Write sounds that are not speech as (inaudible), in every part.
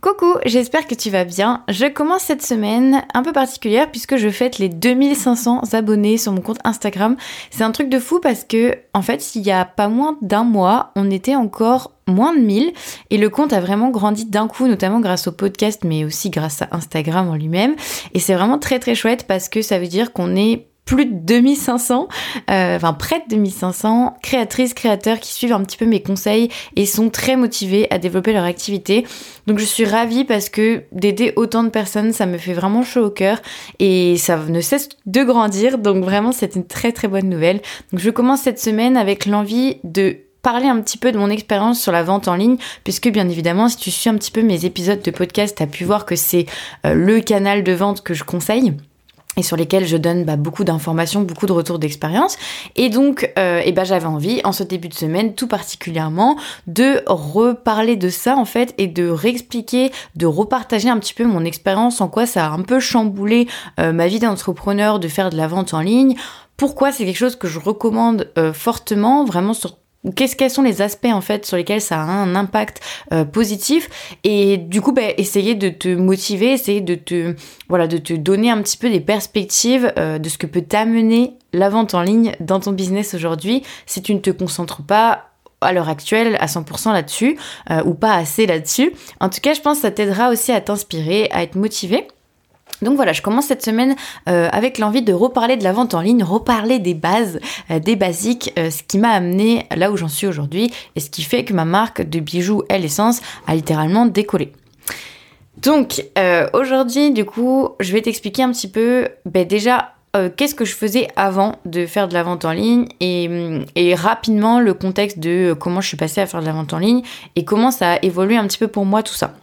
Coucou, j'espère que tu vas bien. Je commence cette semaine un peu particulière puisque je fête les 2500 abonnés sur mon compte Instagram. C'est un truc de fou parce que, en fait, il y a pas moins d'un mois, on était encore moins de 1000 et le compte a vraiment grandi d'un coup, notamment grâce au podcast mais aussi grâce à Instagram en lui-même. Et c'est vraiment très très chouette parce que ça veut dire qu'on est plus de 2500, euh, enfin près de 2500 créatrices, créateurs qui suivent un petit peu mes conseils et sont très motivés à développer leur activité. Donc je suis ravie parce que d'aider autant de personnes, ça me fait vraiment chaud au cœur et ça ne cesse de grandir. Donc vraiment, c'est une très très bonne nouvelle. Donc je commence cette semaine avec l'envie de parler un petit peu de mon expérience sur la vente en ligne, puisque bien évidemment, si tu suis un petit peu mes épisodes de podcast, tu pu voir que c'est euh, le canal de vente que je conseille et sur lesquels je donne bah, beaucoup d'informations, beaucoup de retours d'expérience. Et donc, euh, eh ben, j'avais envie, en ce début de semaine, tout particulièrement, de reparler de ça, en fait, et de réexpliquer, de repartager un petit peu mon expérience, en quoi ça a un peu chamboulé euh, ma vie d'entrepreneur de faire de la vente en ligne, pourquoi c'est quelque chose que je recommande euh, fortement, vraiment sur Qu'est-ce quels sont les aspects en fait sur lesquels ça a un impact euh, positif? Et du coup bah, essayer de te motiver, essayer de te voilà de te donner un petit peu des perspectives euh, de ce que peut t'amener la vente en ligne dans ton business aujourd'hui si tu ne te concentres pas à l'heure actuelle à 100% là-dessus euh, ou pas assez là-dessus. En tout cas, je pense que ça t'aidera aussi à t'inspirer, à être motivé. Donc voilà, je commence cette semaine euh, avec l'envie de reparler de la vente en ligne, reparler des bases, euh, des basiques, euh, ce qui m'a amené là où j'en suis aujourd'hui et ce qui fait que ma marque de bijoux Elle Essence a littéralement décollé. Donc aujourd'hui, du coup, je vais t'expliquer un petit peu ben, déjà qu'est-ce que je faisais avant de faire de la vente en ligne et, et, rapidement le contexte de comment je suis passée à faire de la vente en ligne et comment ça a évolué un petit peu pour moi tout ça.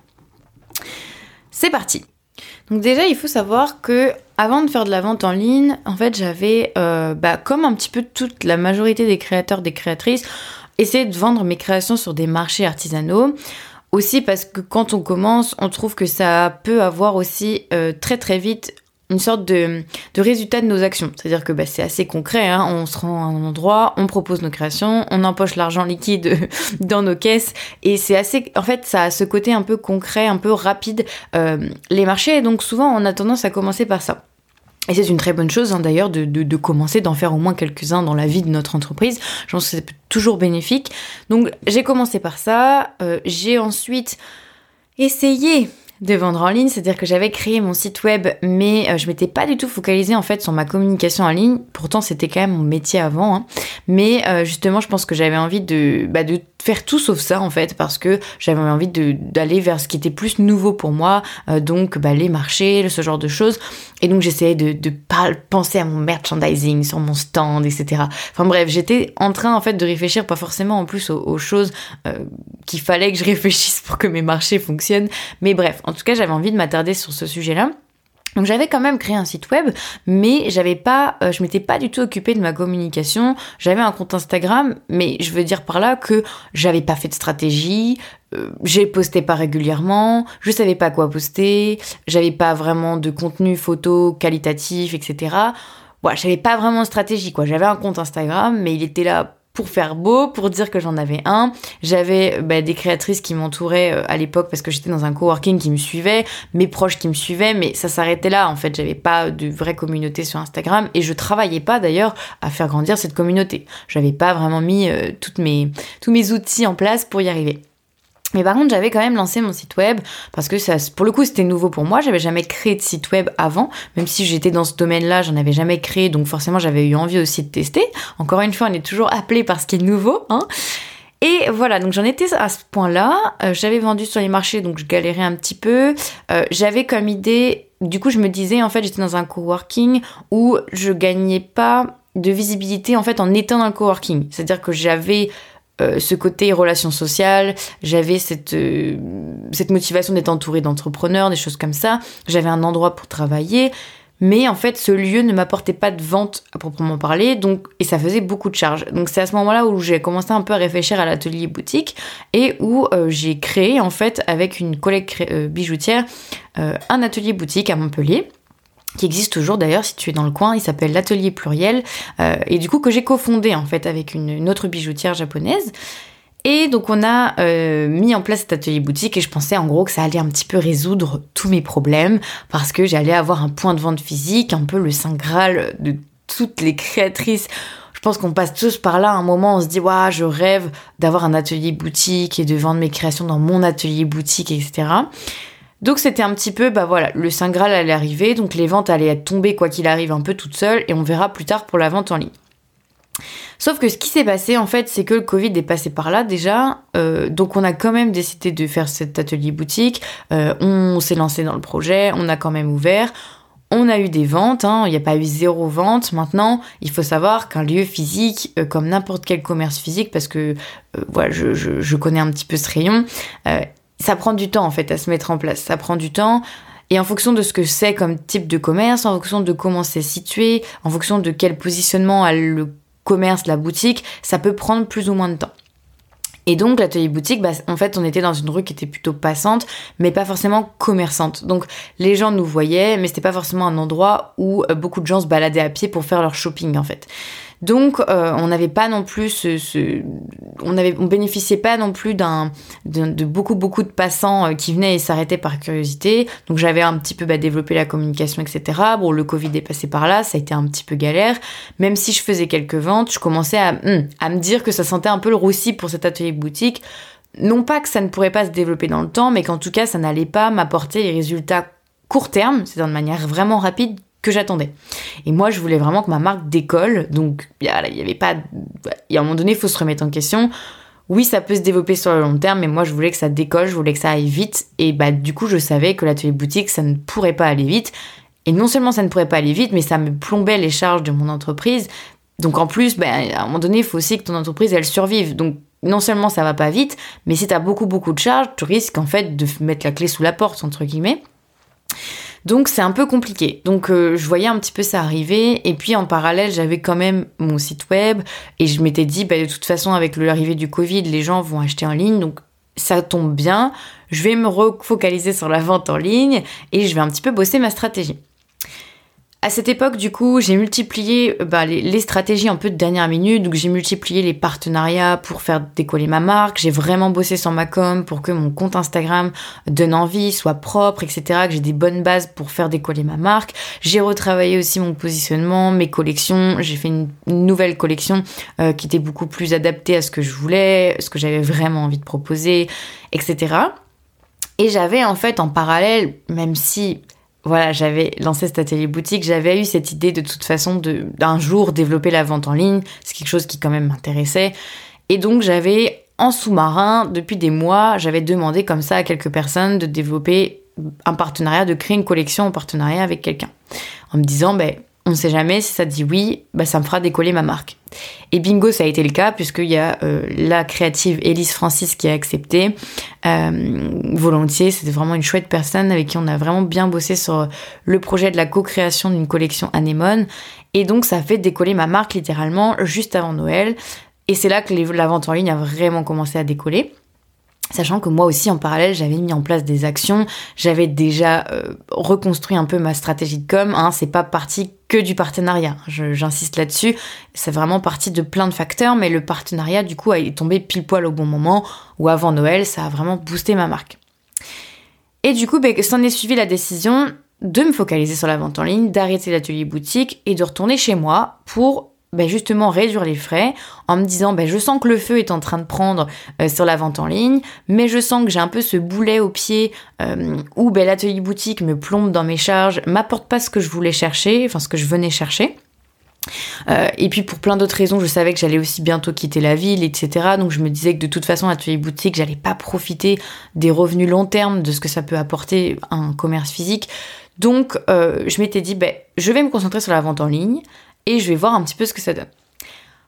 C'est parti donc déjà, il faut savoir que avant de faire de la vente en ligne, en fait, j'avais, euh, bah, comme un petit peu toute la majorité des créateurs, des créatrices, essayé de vendre mes créations sur des marchés artisanaux. Aussi parce que quand on commence, on trouve que ça peut avoir aussi euh, très très vite une sorte de, de, résultat de nos actions. C'est-à-dire que bah, c'est assez concret, hein. on se rend à un endroit, on propose nos créations, on empoche l'argent liquide (laughs) dans nos caisses, et c'est assez... En fait, ça a ce côté un peu concret, un peu rapide, euh, les marchés, et donc souvent on a tendance à commencer par ça. Et c'est une très bonne chose hein, d'ailleurs de, de, commencer, d'en faire au moins quelques-uns dans la vie de notre entreprise. Je pense que c'est toujours bénéfique. Donc j'ai commencé par ça, euh, j'ai ensuite essayé de vendre en ligne, c'est-à-dire que j'avais créé mon site web, mais euh, je m'étais pas du tout focalisée en fait sur ma communication en ligne. Pourtant, c'était quand même mon métier avant, hein. mais euh, justement, je pense que j'avais envie de, bah, de faire tout sauf ça en fait, parce que j'avais envie d'aller vers ce qui était plus nouveau pour moi, euh, donc bah, les marchés, ce genre de choses. Et donc j'essayais de, de penser à mon merchandising sur mon stand, etc. Enfin bref, j'étais en train en fait de réfléchir, pas forcément en plus aux, aux choses qu'il fallait que je (laughs) réfléchisse pour que mes marchés fonctionnent, mais bref. En tout cas, j'avais envie de m'attarder sur ce sujet-là. Donc j'avais quand même créé un site web, mais j'avais pas, euh, je m'étais pas du tout occupée de ma communication. J'avais un compte Instagram, mais je veux dire par là que j'avais pas fait de stratégie, euh, j'ai posté pas régulièrement, je savais pas quoi poster, j'avais pas vraiment de contenu photo qualitatif, etc. Voilà, j'avais pas vraiment de stratégie quoi. J'avais un compte Instagram, mais il était là pour faire beau, pour dire que j'en avais un. J'avais bah, des créatrices qui m'entouraient euh, à l'époque parce que j'étais dans un coworking qui me suivait, mes proches qui me suivaient, mais ça s'arrêtait là. En fait, j'avais pas de vraie communauté sur Instagram et je travaillais pas d'ailleurs à faire grandir cette communauté. J'avais pas vraiment mis euh, mes, tous mes outils en place pour y arriver. Mais par contre, j'avais quand même lancé mon site web parce que ça, pour le coup, c'était nouveau pour moi. J'avais jamais créé de site web avant, même si j'étais dans ce domaine-là, j'en avais jamais créé, donc forcément, j'avais eu envie aussi de tester. Encore une fois, on est toujours appelé par ce qui est nouveau, hein. Et voilà, donc j'en étais à ce point-là. Euh, j'avais vendu sur les marchés, donc je galérais un petit peu. Euh, j'avais comme idée, du coup, je me disais, en fait, j'étais dans un coworking où je gagnais pas de visibilité en fait en étant dans le coworking. C'est-à-dire que j'avais euh, ce côté relation sociale, j'avais cette, euh, cette motivation d'être entourée d'entrepreneurs, des choses comme ça, j'avais un endroit pour travailler, mais en fait ce lieu ne m'apportait pas de vente à proprement parler, donc et ça faisait beaucoup de charges. Donc c'est à ce moment-là où j'ai commencé un peu à réfléchir à l'atelier boutique et où euh, j'ai créé en fait avec une collègue bijoutière un atelier boutique à Montpellier qui existe toujours d'ailleurs si tu es dans le coin, il s'appelle l'atelier pluriel, euh, et du coup que j'ai cofondé en fait avec une, autre bijoutière japonaise. Et donc on a euh, mis en place cet atelier boutique et je pensais en gros que ça allait un petit peu résoudre tous mes problèmes parce que j'allais avoir un point de vente physique, un peu le saint graal de toutes les créatrices. Je pense qu'on passe tous par là. Un moment, on se dit, waouh, je rêve d'avoir un atelier boutique et de vendre mes créations dans mon atelier boutique, etc. Donc c'était un petit peu, bah voilà, le Saint Graal allait arriver, donc les ventes allaient être tombées quoi qu'il arrive un peu toutes seules, et on verra plus tard pour la vente en ligne. Sauf que ce qui s'est passé, en fait, c'est que le Covid est passé par là déjà. Euh, donc on a quand même décidé de faire cet atelier boutique. Euh, on s'est lancé dans le projet, on a quand même ouvert. On a eu des ventes, hein, il n'y a pas eu zéro vente. Maintenant, il faut savoir qu'un lieu physique, euh, comme n'importe quel commerce physique, parce que voilà, je, je, connais un petit peu ce rayon, ça prend du temps en fait à se mettre en place. Ça prend du temps. Et en fonction de ce que c'est comme type de commerce, en fonction de comment c'est situé, en fonction de quel positionnement a le commerce, la boutique, ça peut prendre plus ou moins de temps. Et donc l'atelier boutique, bah, en fait, on était dans une rue qui était plutôt passante, mais pas forcément commerçante. Donc les gens nous voyaient, mais c'était pas forcément un endroit où euh, beaucoup de gens se baladaient à pied pour faire leur shopping en fait. Donc, euh, on n'avait pas non plus ce, on bénéficiait pas non plus d'un, de, beaucoup beaucoup de passants euh, qui venaient et s'arrêtaient par curiosité. Donc, j'avais un petit peu bah, développé la communication, etc. Bon, le Covid est passé par là, ça a été un petit peu galère. Même si je faisais quelques ventes, je commençais à, hmm, à me dire que ça sentait un peu le roussi pour cet atelier boutique. Non pas que ça ne pourrait pas se développer dans le temps, mais qu'en tout cas, ça n'allait pas m'apporter les résultats court terme, c'est-à-dire de manière vraiment rapide que j'attendais. Et moi, je voulais vraiment que ma marque décolle. Donc, il y avait pas. Et à un moment donné, il faut se remettre en question. Oui, ça peut se développer sur le long terme, mais moi, je voulais que ça décolle, je voulais que ça aille vite. Et bah, du coup, je savais que l'atelier boutique, ça ne pourrait pas aller vite. Et non seulement ça ne pourrait pas aller vite, mais ça me plombait les charges de mon entreprise. Donc en plus, ben, à un moment donné, il faut aussi que ton entreprise, elle survive. Donc non seulement ça va pas vite, mais si tu as beaucoup beaucoup de charges, tu risques en fait de mettre la clé sous la porte, entre guillemets. Donc c'est un peu compliqué. Donc euh, je voyais un petit peu ça arriver et puis en parallèle j'avais quand même mon site web et je m'étais dit bah, de toute façon avec l'arrivée du Covid les gens vont acheter en ligne donc ça tombe bien. Je vais me refocaliser sur la vente en ligne et je vais un petit peu bosser ma stratégie. À cette époque, du coup, j'ai multiplié euh, bah, les, stratégies un peu de dernière minute. Donc, j'ai multiplié les partenariats pour faire décoller ma marque. J'ai vraiment bossé sur ma com pour que mon compte Instagram donne envie, soit propre, etc. Que j'ai des bonnes bases pour faire décoller ma marque. J'ai retravaillé aussi mon positionnement, mes collections. J'ai fait une, nouvelle collection euh, qui était beaucoup plus adaptée à ce que je voulais, ce que j'avais vraiment envie de proposer, etc. Et j'avais en fait en parallèle, même si voilà, j'avais lancé cet atelier boutique, j'avais eu cette idée de toute façon d'un jour développer la vente en ligne, c'est quelque chose qui quand même m'intéressait. Et donc j'avais en sous-marin, depuis des mois, j'avais demandé comme ça à quelques personnes de développer un partenariat, de créer une collection en partenariat avec quelqu'un. En me disant, ben, on ne sait jamais, si ça dit oui, bah, ça me fera décoller ma marque. Et bingo, ça a été le cas, puisqu'il y a euh, la créative Elise Francis qui a accepté euh, volontiers. C'était vraiment une chouette personne avec qui on a vraiment bien bossé sur le projet de la co-création d'une collection Anémone. Et donc, ça a fait décoller ma marque littéralement juste avant Noël. Et c'est là que la vente en ligne a vraiment commencé à décoller. Sachant que moi aussi, en parallèle, j'avais mis en place des actions, j'avais déjà euh, reconstruit un peu ma stratégie de com. Hein, c'est pas parti du partenariat, j'insiste là-dessus. C'est vraiment parti de plein de facteurs, mais le partenariat, du coup, est tombé pile poil au bon moment, ou avant Noël, ça a vraiment boosté ma marque. Et du coup, ben, s'en est suivi la décision de me focaliser sur la vente en ligne, d'arrêter l'atelier boutique et de retourner chez moi pour ben, justement réduire les frais en me disant ben, je sens que le feu est en train de prendre euh, sur la vente en ligne, mais je sens que j'ai un peu ce boulet au pied euh, où ben, l'atelier boutique me plombe dans mes charges, m'apporte pas ce que je voulais chercher, enfin ce que je venais chercher. Euh, et puis pour plein d'autres raisons, je savais que j'allais aussi bientôt quitter la ville, etc. Donc je me disais que de toute façon, l'atelier boutique, j'allais pas profiter des revenus long terme de ce que ça peut apporter un commerce physique. Donc je m'étais dit, je vais me concentrer sur la vente en ligne et je vais voir un petit peu ce que ça donne.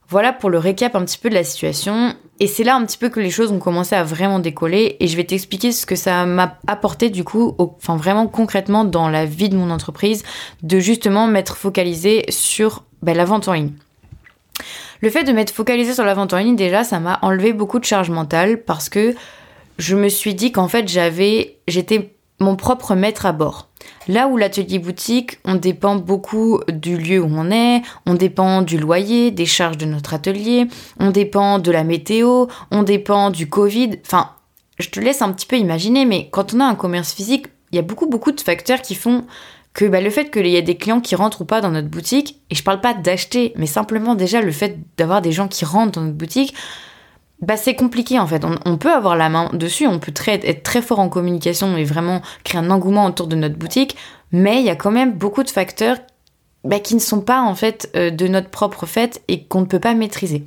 Voilà pour le récap un petit peu de la situation. Et c'est là un petit peu que les choses ont commencé à vraiment décoller. Et je vais t'expliquer ce que ça m'a apporté du coup, enfin vraiment concrètement dans la vie de mon entreprise, de justement m'être focalisé sur ben, la vente en ligne. Le fait de m'être focalisé sur la vente en ligne, déjà, ça m'a enlevé beaucoup de charge mentale parce que je me suis dit qu'en fait, j'avais, j'étais mon propre maître à bord. Là où l'atelier boutique, on dépend beaucoup du lieu où on est, on dépend du loyer, des charges de notre atelier, on dépend de la météo, on dépend du Covid. Enfin, je te laisse un petit peu imaginer, mais quand on a un commerce physique, il y a beaucoup, beaucoup de facteurs qui font que bah, le fait qu'il y ait des clients qui rentrent ou pas dans notre boutique, et je parle pas d'acheter, mais simplement déjà le fait d'avoir des gens qui rentrent dans notre boutique, bah, c'est compliqué en fait. On, peut avoir la main dessus, on peut être très fort en communication et vraiment créer un engouement autour de notre boutique, mais il y a quand même beaucoup de facteurs bah, qui ne sont pas en fait euh, de notre propre fait et qu'on ne peut pas maîtriser.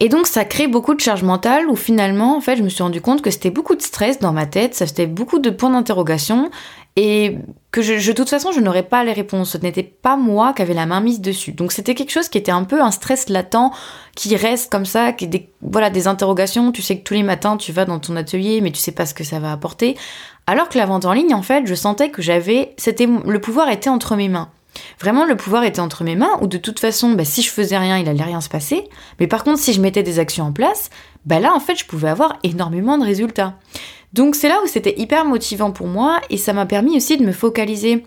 Et donc ça crée beaucoup de charge mentale où finalement en fait je me suis rendu compte que c'était beaucoup de stress dans ma tête, ça c'était beaucoup de points d'interrogation et que je, de toute façon je n'aurais pas les réponses. Ce n'était pas moi qui avait la main mise dessus. Donc c'était quelque chose qui était un peu un stress latent qui reste comme ça, qui des, voilà des interrogations. Tu sais que tous les matins tu vas dans ton atelier mais tu sais pas ce que ça va apporter. Alors que la vente en ligne en fait je sentais que j'avais, c'était le pouvoir était entre mes mains. Vraiment, le pouvoir était entre mes mains, ou de toute façon, bah, si je faisais rien, il allait rien se passer. Mais par contre, si je mettais des actions en place, bah là, en fait, je pouvais avoir énormément de résultats. Donc c'est là où c'était hyper motivant pour moi, et ça m'a permis aussi de me focaliser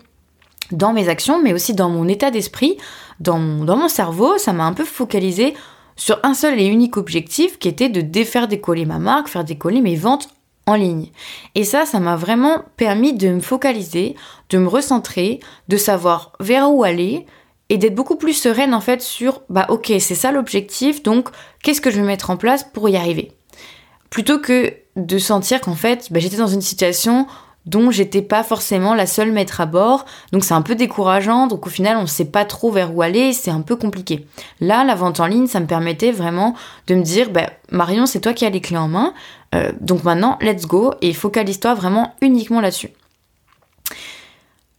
dans mes actions, mais aussi dans mon état d'esprit, dans mon, cerveau. Ça m'a un peu focalisé sur un seul et unique objectif qui était de défaire décoller ma marque, faire décoller mes ventes en ligne. Et ça, ça m'a vraiment permis de me focaliser, de me recentrer, de savoir vers où aller et d'être beaucoup plus sereine en fait sur bah ok, c'est ça l'objectif, donc qu'est-ce que je vais mettre en place pour y arriver? Plutôt que de sentir qu'en fait, bah, j'étais dans une situation dont j'étais pas forcément la seule maître à bord. Donc c'est un peu décourageant. Donc au final, on sait pas trop vers où aller. C'est un peu compliqué. Là, la vente en ligne, ça me permettait vraiment de me dire, bah, Marion, c'est toi qui as les clés en main. Euh, donc maintenant, let's go et focalise-toi vraiment uniquement là-dessus.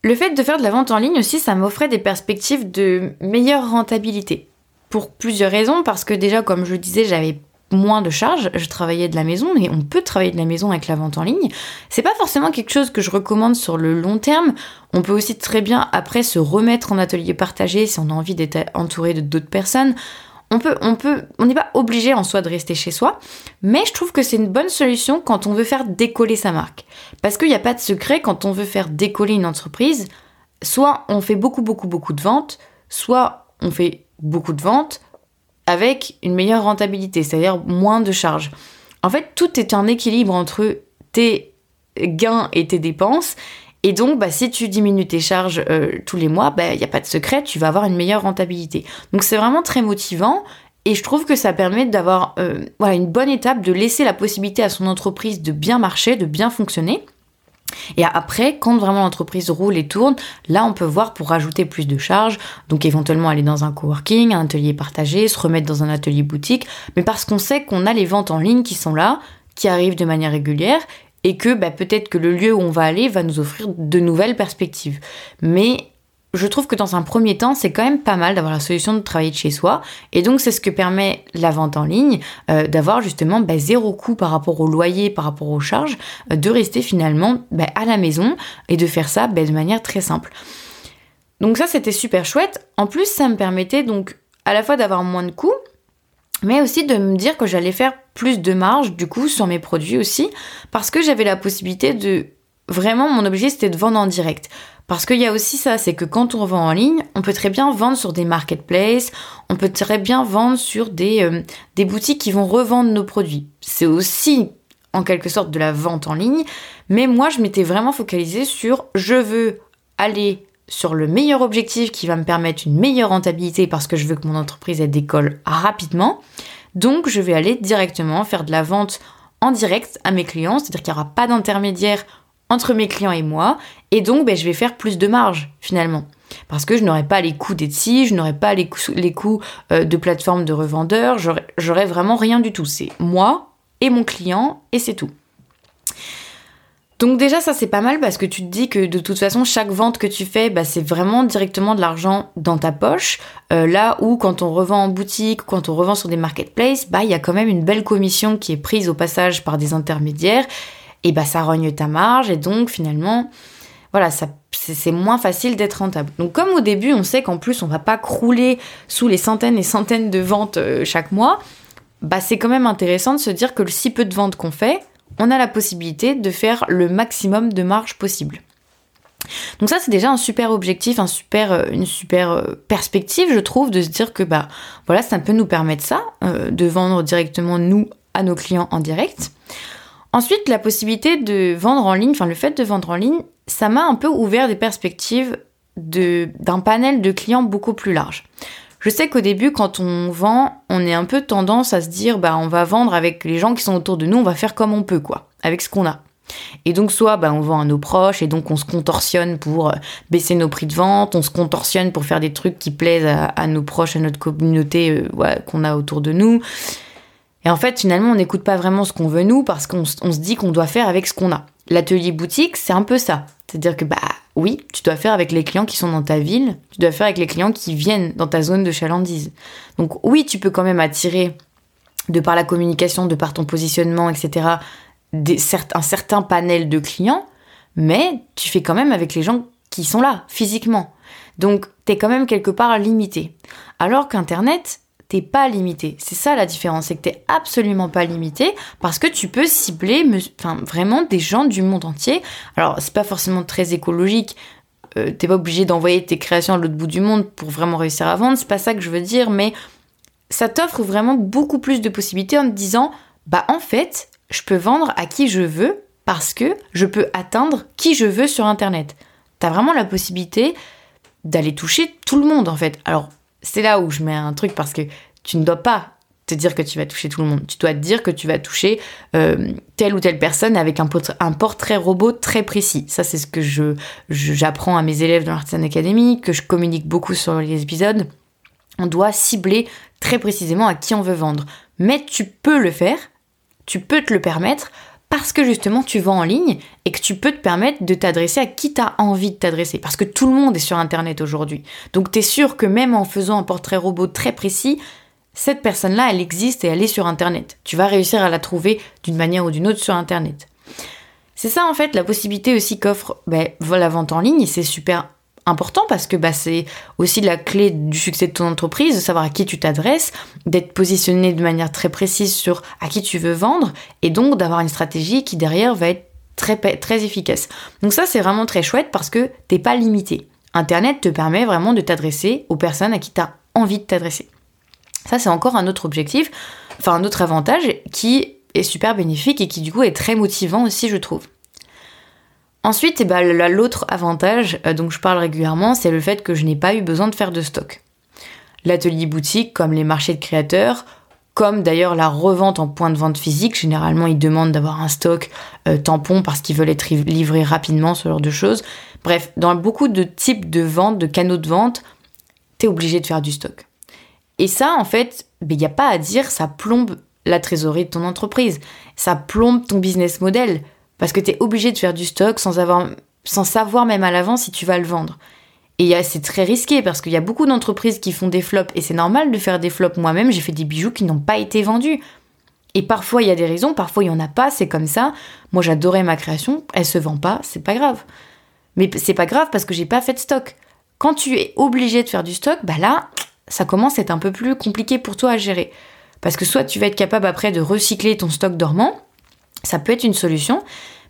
Le fait de faire de la vente en ligne aussi, ça m'offrait des perspectives de meilleure rentabilité. Pour plusieurs raisons, parce que déjà, comme je le disais, j'avais moins de charges, je travaillais de la maison et on peut travailler de la maison avec la vente en ligne. C'est pas forcément quelque chose que je recommande sur le long terme. On peut aussi très bien après se remettre en atelier partagé si on a envie d'être entouré de d'autres personnes. On peut, on peut, on n'est pas obligé en soi de rester chez soi, mais je trouve que c'est une bonne solution quand on veut faire décoller sa marque. Parce qu'il n'y a pas de secret quand on veut faire décoller une entreprise. Soit on fait beaucoup, beaucoup, beaucoup de ventes, soit on fait beaucoup de ventes, avec une meilleure rentabilité, c'est-à-dire moins de charges. En fait, tout est un équilibre entre tes gains et tes dépenses. Et donc, bah, si tu diminues tes charges euh, tous les mois, il bah, n'y a pas de secret, tu vas avoir une meilleure rentabilité. Donc c'est vraiment très motivant. Et je trouve que ça permet d'avoir euh, voilà, une bonne étape, de laisser la possibilité à son entreprise de bien marcher, de bien fonctionner. Et après, quand vraiment l'entreprise roule et tourne, là on peut voir pour rajouter plus de charges, donc éventuellement aller dans un coworking, un atelier partagé, se remettre dans un atelier boutique, mais parce qu'on sait qu'on a les ventes en ligne qui sont là, qui arrivent de manière régulière, et que bah, peut-être que le lieu où on va aller va nous offrir de nouvelles perspectives. Mais je trouve que dans un premier temps, c'est quand même pas mal d'avoir la solution de travailler de chez soi. Et donc, c'est ce que permet la vente en ligne, euh, d'avoir justement bah, zéro coût par rapport au loyer, par rapport aux charges, euh, de rester finalement bah, à la maison et de faire ça bah, de manière très simple. Donc ça, c'était super chouette. En plus, ça me permettait donc à la fois d'avoir moins de coûts, mais aussi de me dire que j'allais faire plus de marge du coup sur mes produits aussi, parce que j'avais la possibilité de... Vraiment, mon objectif, c'était de vendre en direct. Parce qu'il y a aussi ça, c'est que quand on vend en ligne, on peut très bien vendre sur des marketplaces, on peut très bien vendre sur des, euh, des boutiques qui vont revendre nos produits. C'est aussi en quelque sorte de la vente en ligne, mais moi je m'étais vraiment focalisée sur je veux aller sur le meilleur objectif qui va me permettre une meilleure rentabilité parce que je veux que mon entreprise elle décolle rapidement. Donc je vais aller directement faire de la vente en direct à mes clients, c'est-à-dire qu'il n'y aura pas d'intermédiaire entre mes clients et moi, et donc ben, je vais faire plus de marge finalement. Parce que je n'aurai pas les coûts d'Etsy, je n'aurai pas les coûts, les coûts euh, de plateforme de revendeurs, j'aurai vraiment rien du tout. C'est moi et mon client, et c'est tout. Donc déjà ça c'est pas mal parce que tu te dis que de toute façon chaque vente que tu fais bah, c'est vraiment directement de l'argent dans ta poche. Euh, là où quand on revend en boutique, quand on revend sur des marketplaces, bah il y a quand même une belle commission qui est prise au passage par des intermédiaires et bah ça rogne ta marge et donc finalement voilà, c'est moins facile d'être rentable. Donc comme au début, on sait qu'en plus on va pas crouler sous les centaines et centaines de ventes euh, chaque mois, bah c'est quand même intéressant de se dire que le si peu de ventes qu'on fait, on a la possibilité de faire le maximum de marge possible. Donc ça c'est déjà un super objectif, euh, une super euh, perspective je trouve de se dire que bah voilà ça peut nous permettre ça, de vendre directement nous à nos clients en direct. Ensuite la possibilité de vendre en ligne, enfin le fait de vendre en ligne, ça m'a un peu ouvert des perspectives d'un panel de clients beaucoup plus large. Je sais qu'au début, quand on vend, on est un peu tendance à se dire, bah, on va vendre avec les gens qui sont autour de nous, on va faire comme on peut, quoi, avec ce qu'on a. Et donc soit bah, on vend à nos proches et donc on se contorsionne pour euh, baisser nos prix de vente, on se contorsionne pour faire des trucs qui plaisent à, nos proches, à notre communauté euh, qu'on a autour de nous. Et en fait finalement on n'écoute pas vraiment ce qu'on veut nous parce qu'on se dit qu'on doit faire avec ce qu'on a. L'atelier boutique c'est un peu ça. C'est-à-dire que bah oui, tu dois faire avec les clients qui sont dans ta ville, tu dois faire avec les clients qui viennent dans ta zone de chalandise. Donc oui, tu peux quand même attirer de par la communication, de par ton positionnement, etc., un certain panel de clients, mais tu fais quand même avec les gens qui sont là, physiquement. Donc, tu es quand même quelque part limité. Alors qu'Internet, pas limité. C'est ça la différence, c'est que t'es absolument pas limité parce que tu peux cibler enfin, vraiment des gens du monde entier. Alors, c'est pas forcément très écologique. Euh, t'es pas obligé d'envoyer tes créations à l'autre bout du monde pour vraiment réussir à vendre, c'est pas ça que je veux dire, mais ça t'offre vraiment beaucoup plus de possibilités en te disant, bah en fait, je peux vendre à qui je veux parce que je peux atteindre qui je veux sur Internet. Tu as vraiment la possibilité d'aller toucher tout le monde en fait. Alors c'est là où je mets un truc parce que tu ne dois pas te dire que tu vas toucher tout le monde. Tu dois te dire que tu vas toucher euh, telle ou telle personne avec un, portrait robot très précis. Ça, c'est ce que j'apprends à mes élèves dans l'Artisan Academy, que je communique beaucoup sur les épisodes. On doit cibler très précisément à qui on veut vendre. Mais tu peux le faire tu peux te le permettre parce que justement tu vends en ligne et que tu peux te permettre de t'adresser à qui t'as envie de t'adresser. Parce que tout le monde est sur Internet aujourd'hui. Donc tu es sûr que même en faisant un portrait robot très précis, cette personne-là, elle existe et elle est sur Internet. Tu vas réussir à la trouver d'une manière ou d'une autre sur Internet. C'est ça en fait la possibilité aussi qu'offre ben, la vente en ligne c'est super important parce que bah, c'est aussi la clé du succès de ton entreprise, de savoir à qui tu t'adresses, d'être positionné de manière très précise sur à qui tu veux vendre et donc d'avoir une stratégie qui derrière va être très, très efficace. Donc ça c'est vraiment très chouette parce que t'es pas limité. Internet te permet vraiment de t'adresser aux personnes à qui tu as envie de t'adresser. Ça c'est encore un autre objectif, enfin un autre avantage qui est super bénéfique et qui du coup est très motivant aussi je trouve. Ensuite, eh ben, l'autre avantage euh, dont je parle régulièrement, c'est le fait que je n'ai pas eu besoin de faire de stock. L'atelier boutique, comme les marchés de créateurs, comme d'ailleurs la revente en point de vente physique, généralement ils demandent d'avoir un stock euh, tampon parce qu'ils veulent être livrés rapidement, ce genre de choses. Bref, dans beaucoup de types de ventes, de canaux de vente, t'es obligé de faire du stock. Et ça, en fait, il ben, n'y a pas à dire, ça plombe la trésorerie de ton entreprise, ça plombe ton business model. Parce que tu es obligé de faire du stock sans, avoir, sans savoir même à l'avance si tu vas le vendre. Et c'est très risqué parce qu'il y a beaucoup d'entreprises qui font des flops et c'est normal de faire des flops. Moi-même, j'ai fait des bijoux qui n'ont pas été vendus. Et parfois, il y a des raisons, parfois, il n'y en a pas, c'est comme ça. Moi, j'adorais ma création, elle se vend pas, c'est pas grave. Mais c'est pas grave parce que j'ai pas fait de stock. Quand tu es obligé de faire du stock, bah là, ça commence à être un peu plus compliqué pour toi à gérer. Parce que soit tu vas être capable après de recycler ton stock dormant, ça peut être une solution,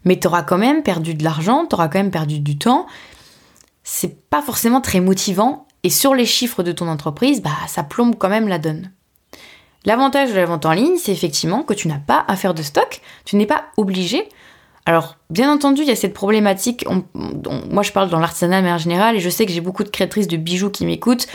mais tu auras quand même perdu de l'argent, tu auras quand même perdu du temps. C'est pas forcément très motivant et sur les chiffres de ton entreprise, bah ça plombe quand même la donne. L'avantage de la vente en ligne, c'est effectivement que tu n'as pas à faire de stock, tu n'es pas obligé. Alors, bien entendu, il y a cette problématique, moi je parle dans l'artisanat mais en général, et je sais que j'ai beaucoup de créatrices de bijoux qui m'écoutent.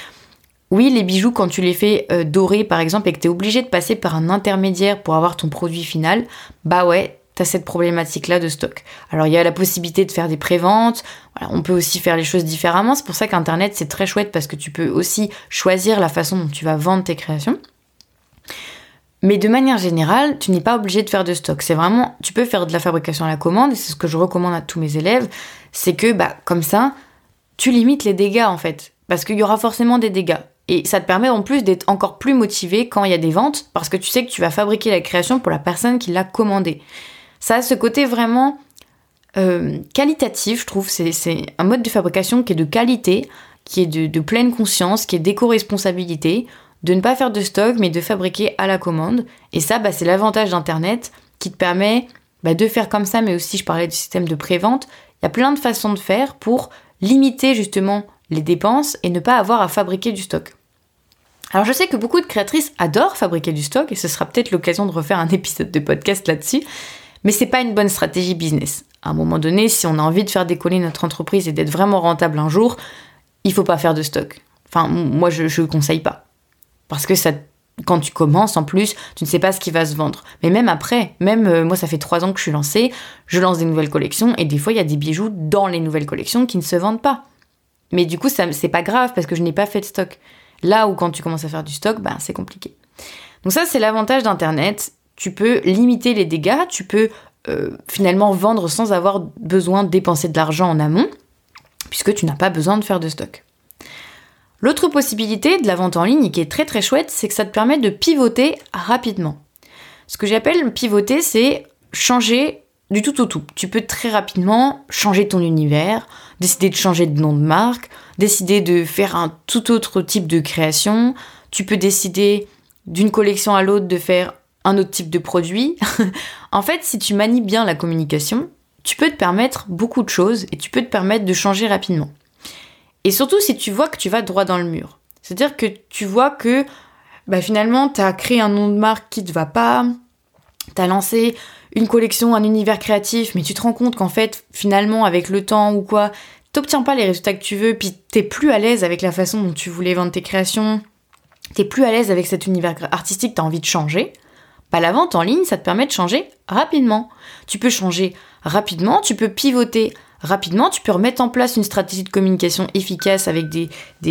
Oui, les bijoux, quand tu les fais euh, dorer par exemple et que tu es obligé de passer par un intermédiaire pour avoir ton produit final, bah ouais, tu as cette problématique-là de stock. Alors il y a la possibilité de faire des préventes, on peut aussi faire les choses différemment, c'est pour ça qu'Internet c'est très chouette parce que tu peux aussi choisir la façon dont tu vas vendre tes créations. Mais de manière générale, tu n'es pas obligé de faire de stock. C'est vraiment, tu peux faire de la fabrication à la commande, et c'est ce que je recommande à tous mes élèves, c'est que bah, comme ça, tu limites les dégâts en fait. Parce qu'il y aura forcément des dégâts. Et ça te permet en plus d'être encore plus motivé quand il y a des ventes, parce que tu sais que tu vas fabriquer la création pour la personne qui l'a commandée. Ça a ce côté vraiment euh, qualitatif, je trouve. C'est un mode de fabrication qui est de qualité, qui est de, pleine conscience, qui est d'éco-responsabilité, de ne pas faire de stock, mais de fabriquer à la commande. Et ça, bah, c'est l'avantage d'Internet qui te permet bah, de faire comme ça, mais aussi je parlais du système de prévente. Il y a plein de façons de faire pour limiter justement les dépenses et ne pas avoir à fabriquer du stock. Alors je sais que beaucoup de créatrices adorent fabriquer du stock et ce sera peut-être l'occasion de refaire un (laughs) épisode de podcast là-dessus, mais c'est pas une bonne stratégie business. À un moment donné, si on a envie de faire décoller notre entreprise et d'être vraiment rentable un jour, il faut pas faire de stock. Enfin, moi je ne conseille pas. Parce que ça quand tu commences en plus, tu ne sais pas ce qui va se vendre. Mais même après, même euh, moi ça fait trois ans que je suis lancée, je lance des nouvelles collections et des fois il y a des bijoux dans les nouvelles collections qui ne se vendent pas. Mais du coup ça c'est pas grave parce que je n'ai pas fait de stock. Là où quand tu commences à faire du stock, ben c'est compliqué. Donc ça c'est l'avantage d'internet. Tu peux limiter les dégâts, tu peux euh, finalement vendre sans avoir besoin de dépenser de l'argent en amont, puisque tu n'as pas besoin de faire de stock. L'autre possibilité de la vente en ligne qui est très très chouette, c'est que ça te permet de pivoter rapidement. Ce que j'appelle pivoter, c'est changer du tout au tout. Tu peux très rapidement changer ton univers, décider de changer de nom de marque, décider de faire un tout autre type de création. Tu peux décider d'une collection à l'autre de faire un autre type de produit. (laughs) en fait, si tu manies bien la communication, tu peux te permettre beaucoup de choses et tu peux te permettre de changer rapidement. Et surtout si tu vois que tu vas droit dans le mur. C'est-à-dire que tu vois que bah, finalement, tu as créé un nom de marque qui te va pas, tu as lancé une collection, un univers créatif, mais tu te rends compte qu'en fait, finalement, avec le temps ou quoi, t'obtiens pas les résultats que tu veux, puis t'es plus à l'aise avec la façon dont tu voulais vendre tes créations, t'es plus à l'aise avec cet univers artistique, t'as envie de changer, bah la vente en ligne, ça te permet de changer rapidement. Tu peux changer rapidement, tu peux pivoter rapidement, tu peux remettre en place une stratégie de communication efficace avec des,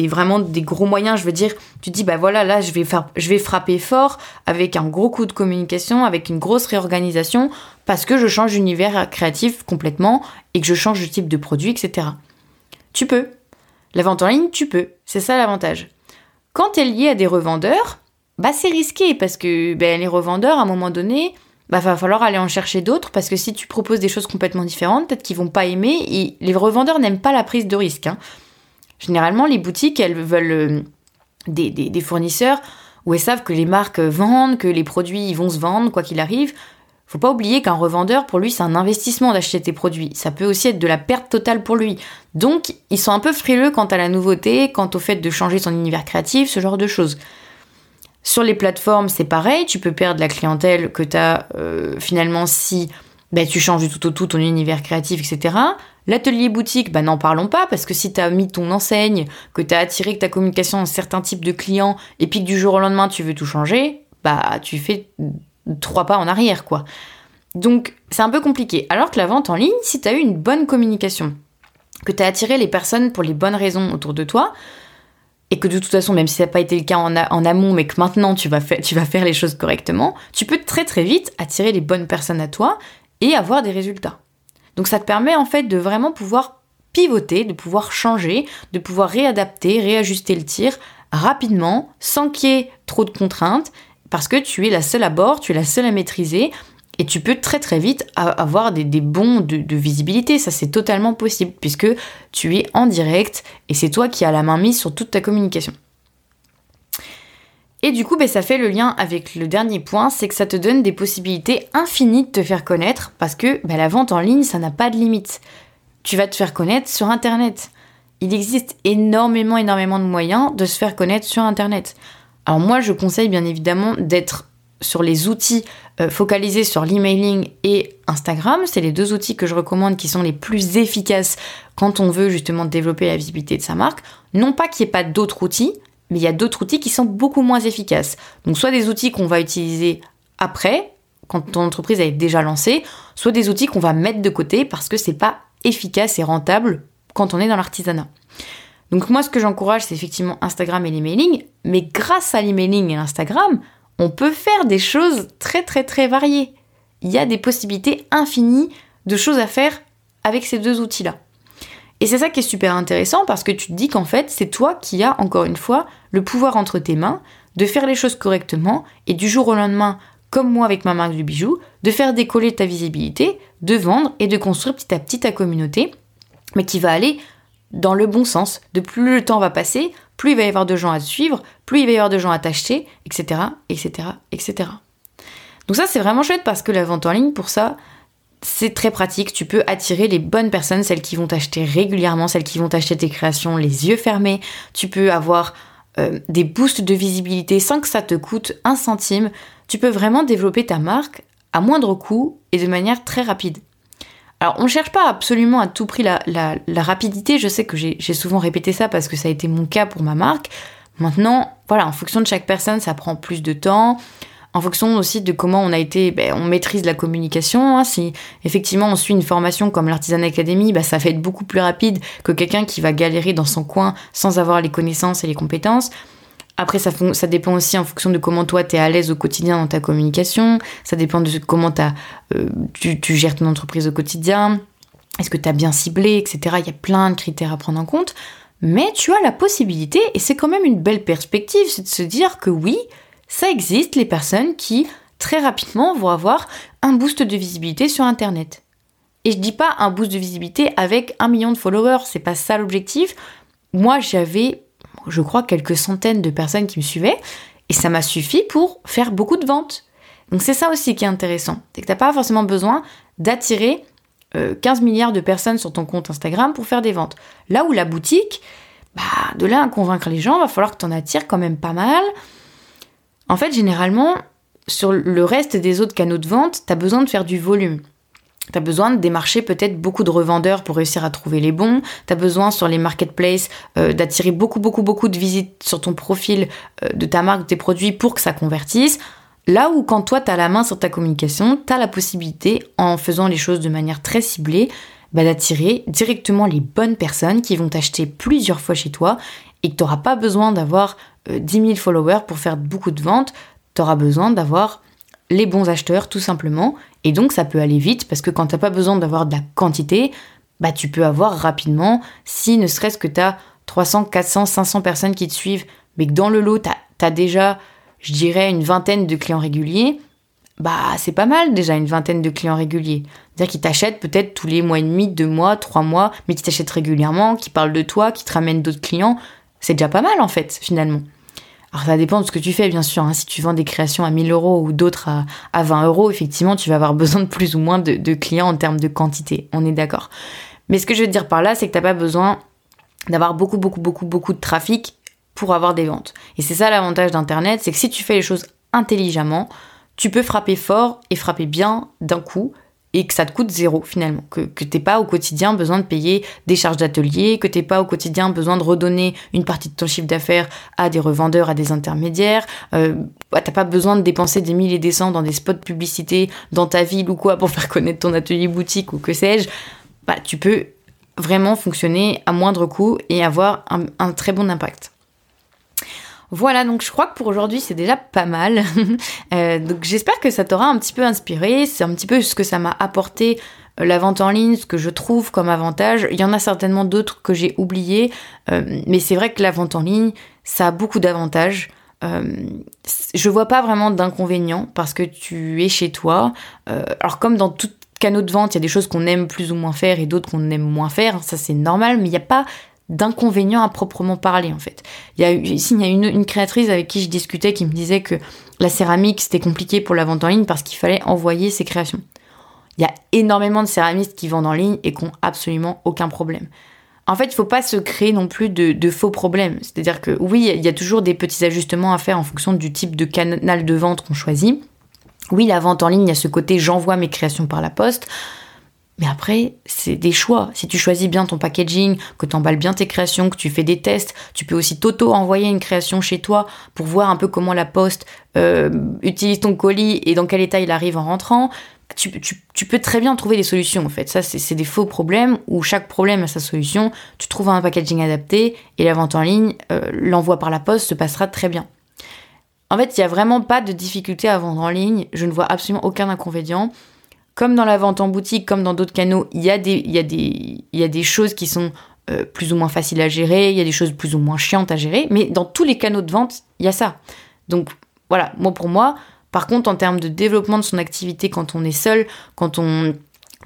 vraiment des gros moyens. Je veux dire, tu dis bah voilà là je vais frapper fort avec un gros coup de communication, avec une grosse réorganisation parce que je change d'univers créatif complètement et que je change de type de produit, etc. Tu peux. La vente en ligne, tu peux. C'est ça l'avantage. Quand tu es lié à des revendeurs, bah c'est risqué parce que ben, les revendeurs à un moment donné bah va falloir aller en chercher d'autres parce que si tu proposes des choses complètement différentes, peut-être qu'ils vont pas aimer et les revendeurs n'aiment pas la prise de risque. Hein. Généralement, les boutiques, elles veulent euh, des, des, fournisseurs où elles savent que les marques vendent, que les produits vont se vendre quoi qu'il arrive. Faut pas oublier qu'un revendeur, pour lui, c'est un investissement d'acheter tes produits. Ça peut aussi être de la perte totale pour lui. Donc, ils sont un peu frileux quant à la nouveauté, quant au fait de changer son univers créatif, ce genre de choses. Sur les plateformes, c'est pareil, tu peux perdre la clientèle que tu as euh, finalement si ben, tu changes tout au tout ton univers créatif, etc. L'atelier boutique, ben, n'en parlons pas, parce que si tu as mis ton enseigne, que tu as attiré que ta communication à un certain type de clients, et puis que du jour au lendemain tu veux tout changer, bah tu fais trois pas en arrière, quoi. Donc c'est un peu compliqué. Alors que la vente en ligne, si tu as eu une bonne communication, que tu as attiré les personnes pour les bonnes raisons autour de toi, et que de toute façon, même si ça n'a pas été le cas en, amont, mais que maintenant tu vas, faire, tu vas faire les choses correctement, tu peux très très vite attirer les bonnes personnes à toi et avoir des résultats. Donc ça te permet en fait de vraiment pouvoir pivoter, de pouvoir changer, de pouvoir réadapter, réajuster le tir rapidement, sans qu'il y ait trop de contraintes, parce que tu es la seule à bord, tu es la seule à maîtriser, et tu peux très très vite avoir des, bons de, visibilité. Ça, c'est totalement possible puisque tu es en direct et c'est toi qui as la main mise sur toute ta communication. Et du coup, ben, ça fait le lien avec le dernier point, c'est que ça te donne des possibilités infinies de te faire connaître parce que ben, la vente en ligne, ça n'a pas de limite. Tu vas te faire connaître sur Internet. Il existe énormément, énormément de moyens de se faire connaître sur Internet. Alors moi, je conseille bien évidemment d'être sur les outils euh, focalisés sur l'emailing et Instagram. C'est les deux outils que je recommande qui sont les plus efficaces quand on veut justement développer la visibilité de sa marque. Non pas qu'il n'y ait pas d'autres outils, mais il y a d'autres outils qui sont beaucoup moins efficaces. Donc soit des outils qu'on va utiliser après, quand ton entreprise est déjà lancée, soit des outils qu'on va mettre de côté parce que c'est pas efficace et rentable quand on est dans l'artisanat. Donc moi ce que j'encourage c'est effectivement Instagram et l'emailing, mais grâce à l'emailing et l'Instagram, on peut faire des choses très très très variées. Il y a des possibilités infinies de choses à faire avec ces deux outils-là. Et c'est ça qui est super intéressant parce que tu te dis qu'en fait, c'est toi qui as, encore une fois, le pouvoir entre tes mains de faire les choses correctement et du jour au lendemain, comme moi avec ma marque du bijou, de faire décoller ta visibilité, de vendre et de construire petit à petit ta communauté, mais qui va aller dans le bon sens. De plus le temps va passer, plus il va y avoir de gens à suivre, plus il va y avoir de gens à t'acheter, etc., etc., etc. Donc ça, c'est vraiment chouette parce que la vente en ligne, pour ça, c'est très pratique, tu peux attirer les bonnes personnes, celles qui vont t'acheter régulièrement, celles qui vont t'acheter tes créations les yeux fermés. Tu peux avoir euh, des boosts de visibilité sans que ça te coûte un centime. Tu peux vraiment développer ta marque à moindre coût et de manière très rapide. Alors, on ne cherche pas absolument à tout prix la, rapidité. Je sais que j'ai souvent répété ça parce que ça a été mon cas pour ma marque. Maintenant, voilà, en fonction de chaque personne, ça prend plus de temps en fonction aussi de comment on a été, ben, on maîtrise la communication. Hein. Si effectivement on suit une formation comme l'Artisan Academy, ben, ça va être beaucoup plus rapide que quelqu'un qui va galérer dans son coin sans avoir les connaissances et les compétences. Après, ça, dépend aussi en fonction de comment toi, tu es à l'aise au quotidien dans ta communication. Ça dépend de comment euh, tu, tu, gères ton entreprise au quotidien. Est-ce que tu as bien ciblé, etc. Il y a plein de critères à prendre en compte. Mais tu as la possibilité, et c'est quand même une belle perspective, c'est de se dire que oui, ça existe les personnes qui très rapidement vont avoir un boost de visibilité sur internet. Et je dis pas un boost de visibilité avec un million de followers, c'est pas ça l'objectif. Moi, j'avais, je crois, quelques centaines de personnes qui me suivaient et ça m'a suffi pour faire beaucoup de ventes. Donc c'est ça aussi qui est intéressant, c'est que t'as pas forcément besoin d'attirer 15 euh, milliards de personnes sur ton compte Instagram pour faire des ventes. Là où la boutique, bah, de là à convaincre les gens, va falloir que tu en attires quand même pas mal. En fait, généralement, sur le reste des autres canaux de vente, tu as besoin de faire du volume. Tu as besoin de démarcher peut-être beaucoup de revendeurs pour réussir à trouver les bons. Tu as besoin sur les marketplaces euh, d'attirer beaucoup, beaucoup, beaucoup de visites sur ton profil euh, de ta marque, de tes produits pour que ça convertisse. Là où quand toi, tu as la main sur ta communication, tu as la possibilité, en faisant les choses de manière très ciblée, bah, d'attirer directement les bonnes personnes qui vont t'acheter plusieurs fois chez toi et que tu n'auras pas besoin d'avoir 10 euh, 000 followers pour faire beaucoup de ventes, tu auras besoin d'avoir les bons acheteurs tout simplement. Et donc ça peut aller vite parce que quand tu n'as pas besoin d'avoir de la quantité, bah tu peux avoir rapidement, si ne serait-ce que tu as 300, 400, 500 personnes qui te suivent, mais que dans le lot, tu as, déjà, je dirais, une vingtaine de clients réguliers, bah c'est pas mal déjà une vingtaine de clients réguliers. C'est-à-dire qu'ils t'achètent peut-être tous les mois et demi, deux mois, trois mois, mais qui t'achètent régulièrement, qui parlent de toi, qui te ramènent d'autres clients. C'est déjà pas mal en fait, finalement. Alors ça dépend de ce que tu fais, bien sûr. Hein. Si tu vends des créations à 1000 euros ou d'autres à, 20 euros, effectivement, tu vas avoir (laughs) besoin de plus ou moins de, clients en termes de quantité. On est d'accord. Mais ce que je veux dire par là, c'est que tu n'as pas besoin d'avoir beaucoup, beaucoup, beaucoup, beaucoup de trafic pour avoir des ventes. Et c'est ça l'avantage d'Internet, c'est que si tu fais les choses intelligemment, tu peux frapper fort et frapper bien d'un coup et que ça te coûte zéro finalement, que, que t'es pas au quotidien besoin de payer des charges d'atelier, que t'es pas au quotidien besoin de redonner une partie de ton chiffre d'affaires à des revendeurs, à des intermédiaires, euh, bah, t'as pas besoin de dépenser des milliers et des cents dans des spots de publicité dans ta ville ou quoi pour faire connaître ton atelier boutique ou que sais-je, bah, tu peux vraiment fonctionner à moindre coût et avoir un très bon impact. Voilà, donc je crois que pour aujourd'hui c'est déjà pas mal. (laughs) Euh, donc j'espère que ça t'aura un petit peu inspiré. C'est un petit peu ce que ça m'a apporté euh, la vente en ligne, ce que je trouve comme avantage. Il y en a certainement d'autres que j'ai oubliés, euh, mais c'est vrai que la vente en ligne, ça a beaucoup d'avantages. je vois pas vraiment d'inconvénients parce que tu es chez toi. alors comme dans tout canot de vente, il y a des choses qu'on aime plus ou moins faire et d'autres qu'on aime moins faire. Ça c'est normal, mais il n'y a pas d'inconvénients à proprement parler en fait. Il y a ici il y a une, créatrice avec qui je discutais qui me disait que la céramique c'était compliqué pour la vente en ligne parce qu'il fallait envoyer ses créations. Il y a énormément de céramistes qui vendent en ligne et qui ont absolument aucun problème. En fait, il faut pas se créer non plus de, de faux problèmes. C'est-à-dire que oui, il y a toujours des petits ajustements à faire en fonction du type de canal de vente qu'on choisit. Oui, la vente en ligne, il y a ce côté j'envoie mes créations par la poste. Mais après, c'est des choix. Si tu choisis bien ton packaging, que tu emballes bien tes créations, que tu fais des tests, tu peux aussi t'auto-envoyer une création chez toi pour voir un peu comment la poste euh, utilise ton colis et dans quel état il arrive en rentrant. Tu, peux très bien trouver des solutions en fait. Ça, c'est des faux problèmes où chaque problème a sa solution. Tu trouves un packaging adapté et la vente en ligne, euh, l'envoi par la poste se passera très bien. En fait, il n'y a vraiment pas de difficulté à vendre en ligne. Je ne vois absolument aucun inconvénient comme dans la vente en boutique, comme dans d'autres canaux, il y, a des, choses qui sont euh, plus ou moins faciles à gérer, il y a des choses plus ou moins chiantes à gérer, mais dans tous les canaux de vente, il y a ça. Donc voilà, moi pour moi, par contre, en termes de développement de son activité quand on est seul, quand on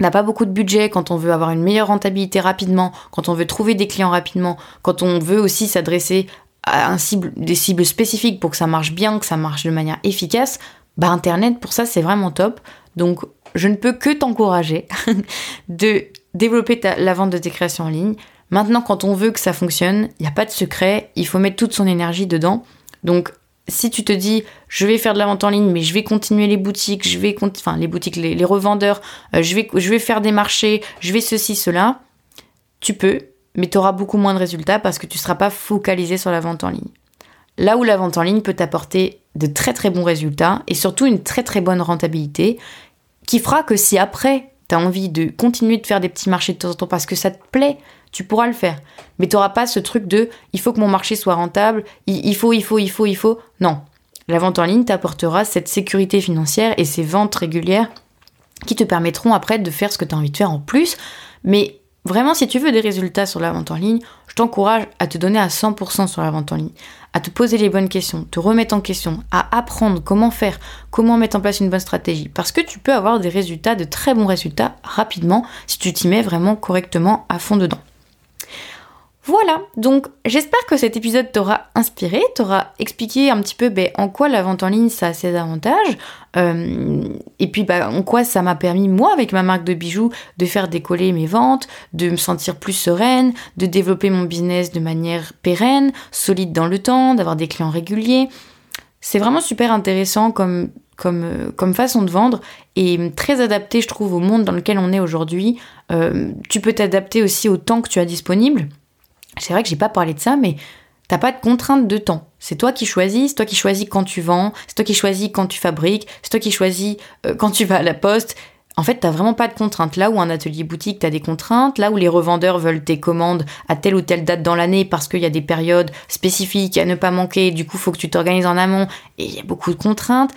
n'a pas beaucoup de budget, quand on veut avoir une meilleure rentabilité rapidement, quand on veut trouver des clients rapidement, quand on veut aussi s'adresser à des cibles spécifiques pour que ça marche bien, que ça marche de manière efficace, bah Internet pour ça c'est vraiment top. Donc je ne peux que t'encourager (laughs) de développer la vente de tes créations en ligne. Maintenant, quand on veut que ça fonctionne, il n'y a pas de secret, il faut mettre toute son énergie dedans. Donc, si tu te dis, je vais faire de la vente en ligne, mais je vais continuer les boutiques, je vais, enfin, les boutiques, les, revendeurs, euh, je, vais, je vais faire des marchés, je vais ceci, cela, tu peux, mais tu auras beaucoup moins de résultats parce que tu ne seras pas focalisé sur la vente en ligne. Là où la vente en ligne peut t'apporter de très très bons résultats et surtout une très très bonne rentabilité qui fera que si après tu as envie de continuer de faire des petits marchés de temps en temps parce que ça te plaît, tu pourras le faire. Mais tu n'auras pas ce truc de il faut que mon marché soit rentable, il, faut, il faut, il faut, il faut. Non. La vente en ligne t'apportera cette sécurité financière et ces ventes régulières qui te permettront après de faire ce que tu as envie de faire en plus. Mais vraiment, si tu veux des résultats sur la vente en ligne, je t'encourage à te donner à 100% sur la vente en ligne, à te poser les bonnes questions, te remettre en question, à apprendre comment faire, comment mettre en place une bonne stratégie. Parce que tu peux avoir des résultats, de très bons résultats rapidement si tu t'y mets vraiment correctement à fond dedans. Voilà, donc j'espère que cet épisode t'aura inspiré, t'aura expliqué un petit peu ben, en quoi la vente en ligne ça a ses avantages, euh, et puis ben, en quoi ça m'a permis moi avec ma marque de bijoux de faire décoller mes ventes, de me sentir plus sereine, de développer mon business de manière pérenne, solide dans le temps, d'avoir des clients réguliers. C'est vraiment super intéressant comme, comme, euh, façon de vendre et très adapté je trouve au monde dans lequel on est aujourd'hui. Euh, tu peux t'adapter aussi au temps que tu as disponible. C'est vrai que j'ai pas parlé de ça, mais t'as pas de contrainte de temps. C'est toi qui choisis, c'est toi qui choisis quand tu vends, c'est toi qui choisis quand tu fabriques, c'est toi qui choisis euh, quand tu vas à la poste. En fait, t'as vraiment pas de contraintes. Là où un atelier boutique, t'as des contraintes. Là où les revendeurs veulent tes commandes à telle ou telle date dans l'année parce qu'il y a des périodes spécifiques à ne pas manquer. Du coup, faut que tu t'organises en amont et il y a beaucoup de contraintes.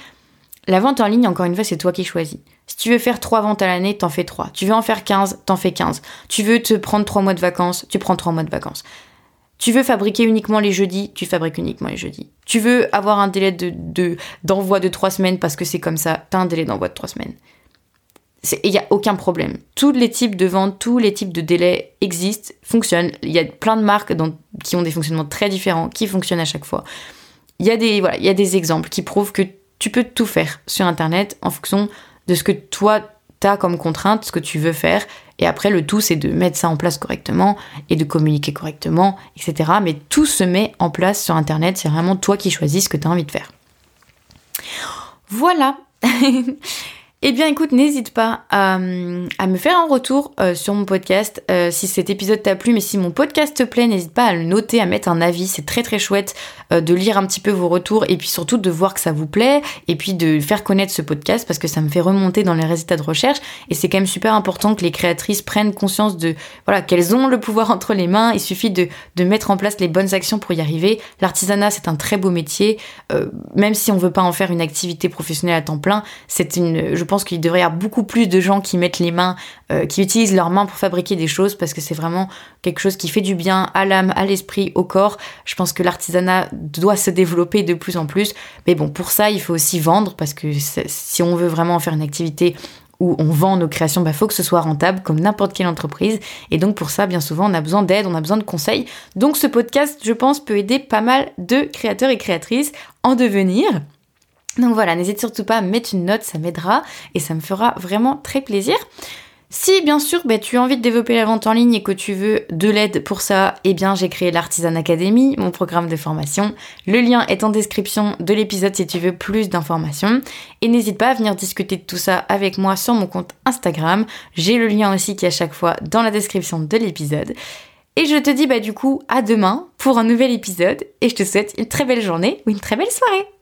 La vente en ligne, encore une fois, c'est toi qui choisis. Si tu veux faire 3 ventes à l'année, t'en fais 3. Tu veux en faire 15, t'en fais 15. Tu veux te prendre 3 mois de vacances, tu prends 3 mois de vacances. Tu veux fabriquer uniquement les jeudis, tu fabriques uniquement les jeudis. Tu veux avoir un délai de, d'envoi de, 3 semaines parce que c'est comme ça, t'as un délai d'envoi de 3 semaines. Il n'y a aucun problème. Tous les types de ventes, tous les types de délais existent, fonctionnent. Il y a plein de marques qui ont des fonctionnements très différents, qui fonctionnent à chaque fois. Il y, a des, il y a des exemples qui prouvent que tu peux tout faire sur Internet en fonction de ce que toi, tu as comme contrainte, ce que tu veux faire. Et après, le tout, c'est de mettre ça en place correctement et de communiquer correctement, etc. Mais tout se met en place sur Internet. C'est vraiment toi qui choisis ce que tu as envie de faire. Voilà. (laughs) Eh bien écoute, n'hésite pas à, me faire un retour euh, sur mon podcast. Euh, si cet épisode t'a plu, mais si mon podcast te plaît, n'hésite pas à le noter, à mettre un avis, c'est très très chouette euh, de lire un petit peu vos retours et puis surtout de voir que ça vous plaît et puis de faire connaître ce podcast parce que ça me fait remonter dans les résultats de recherche. Et c'est quand même super important que les créatrices prennent conscience de voilà qu'elles ont le pouvoir entre les mains, il suffit de, de mettre en place les bonnes actions pour y arriver. L'artisanat c'est un très beau métier, même si on veut pas en faire une activité professionnelle à temps plein, c'est une, je pense pense qu'il devrait y avoir beaucoup plus de gens qui mettent les mains, euh, qui utilisent leurs mains pour fabriquer des choses parce que c'est vraiment quelque chose qui fait du bien à l'âme, à l'esprit, au corps. Je pense que l'artisanat doit se développer de plus en plus. Mais bon, pour ça, il faut aussi vendre parce que si on veut vraiment faire une activité où on vend nos créations, il bah, faut que ce soit rentable comme n'importe quelle entreprise. Et donc pour ça, bien souvent, on a besoin d'aide, on a besoin de conseils. Donc ce podcast, je pense, peut aider pas mal de créateurs et créatrices en devenir. Donc voilà, n'hésite surtout pas à mettre une note, ça m'aidera et ça me fera vraiment très plaisir. Si bien sûr bah, tu as envie de développer la vente en ligne et que tu veux de l'aide pour ça, eh bien j'ai créé l'Artisan Academy, mon programme de formation. Le lien est en description de l'épisode si tu veux plus d'informations. Et n'hésite pas à venir discuter de tout ça avec moi sur mon compte Instagram. J'ai le lien aussi qui est à chaque fois dans la description de l'épisode. Et je te dis bah du coup à demain pour un nouvel épisode et je te souhaite une très belle journée ou une très belle soirée.